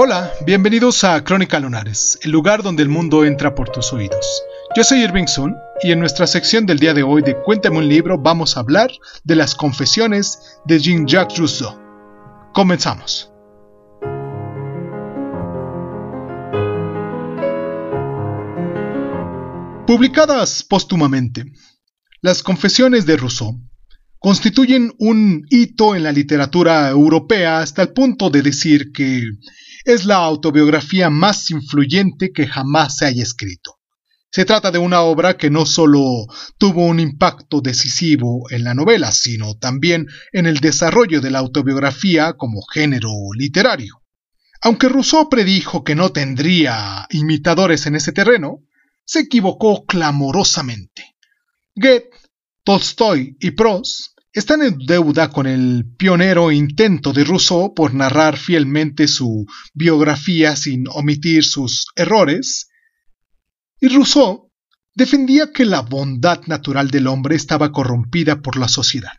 Hola, bienvenidos a Crónica Lunares, el lugar donde el mundo entra por tus oídos. Yo soy Irving Sun y en nuestra sección del día de hoy de Cuéntame un libro vamos a hablar de las confesiones de Jean-Jacques Rousseau. Comenzamos. Publicadas póstumamente, las confesiones de Rousseau constituyen un hito en la literatura europea hasta el punto de decir que es la autobiografía más influyente que jamás se haya escrito. Se trata de una obra que no solo tuvo un impacto decisivo en la novela, sino también en el desarrollo de la autobiografía como género literario. Aunque Rousseau predijo que no tendría imitadores en ese terreno, se equivocó clamorosamente. Goethe, Tolstoy y Proust están en deuda con el pionero intento de Rousseau por narrar fielmente su biografía sin omitir sus errores, y Rousseau defendía que la bondad natural del hombre estaba corrompida por la sociedad.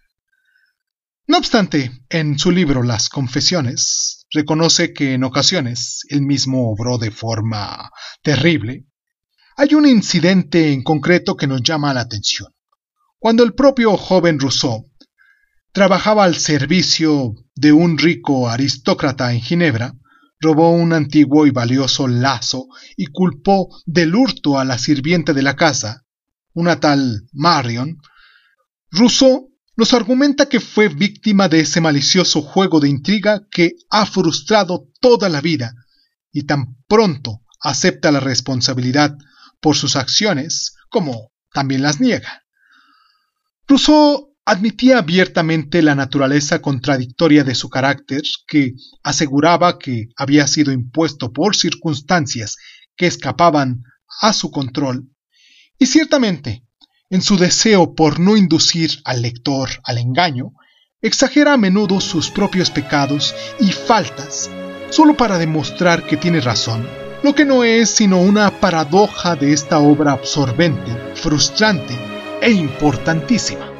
No obstante, en su libro Las Confesiones, reconoce que en ocasiones él mismo obró de forma terrible. Hay un incidente en concreto que nos llama la atención. Cuando el propio joven Rousseau Trabajaba al servicio de un rico aristócrata en Ginebra, robó un antiguo y valioso lazo y culpó del hurto a la sirvienta de la casa, una tal Marion. Rousseau nos argumenta que fue víctima de ese malicioso juego de intriga que ha frustrado toda la vida y tan pronto acepta la responsabilidad por sus acciones como también las niega. Rousseau admitía abiertamente la naturaleza contradictoria de su carácter, que aseguraba que había sido impuesto por circunstancias que escapaban a su control, y ciertamente, en su deseo por no inducir al lector al engaño, exagera a menudo sus propios pecados y faltas, solo para demostrar que tiene razón, lo que no es sino una paradoja de esta obra absorbente, frustrante e importantísima.